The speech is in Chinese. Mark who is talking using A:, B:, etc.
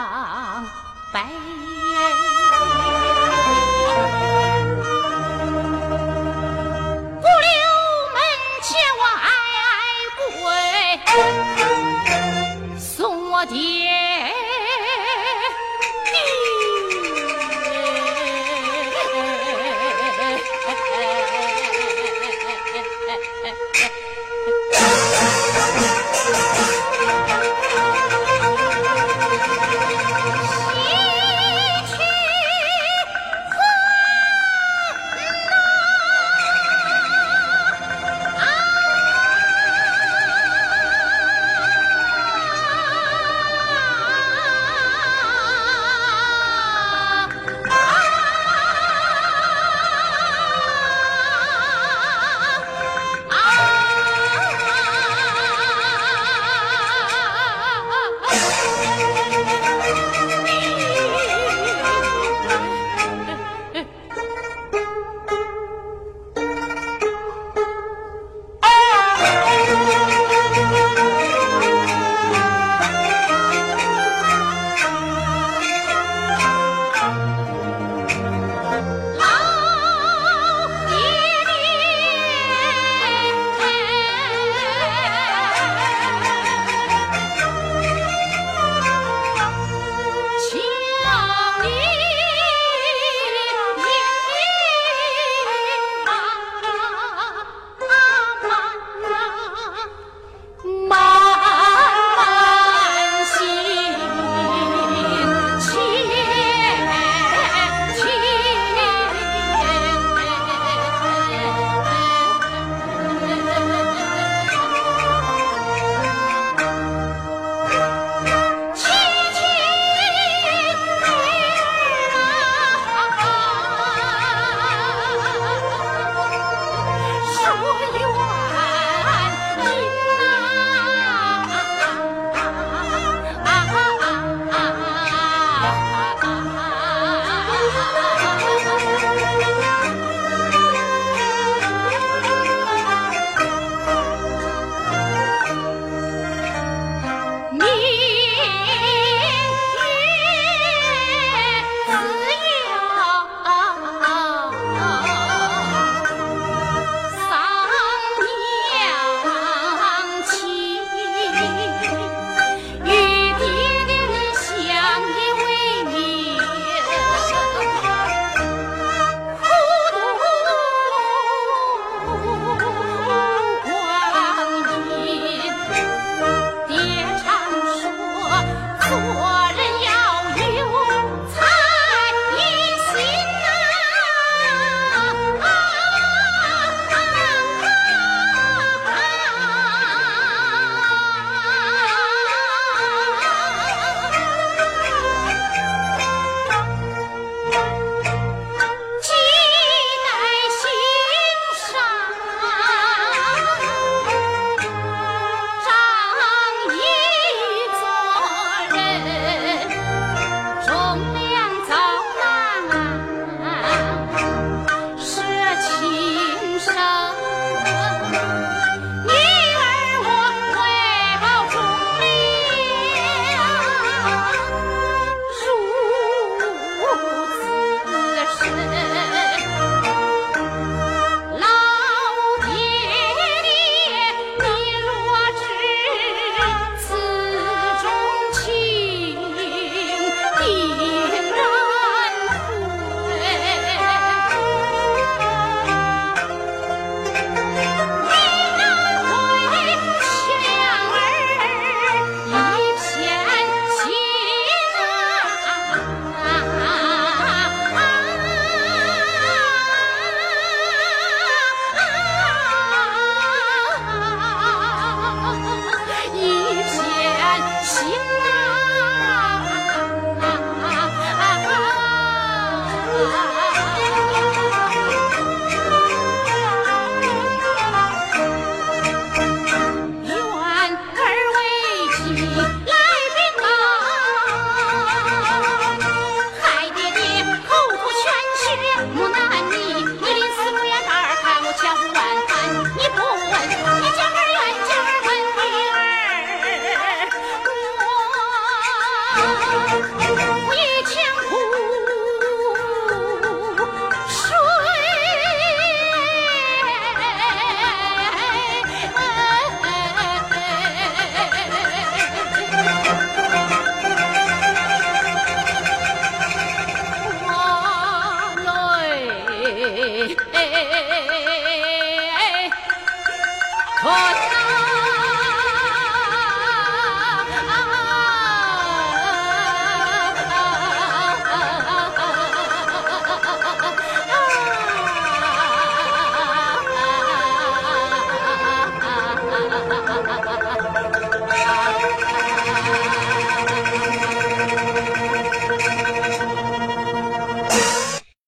A: 当不留门前我跪送我爹地 Ah. 啊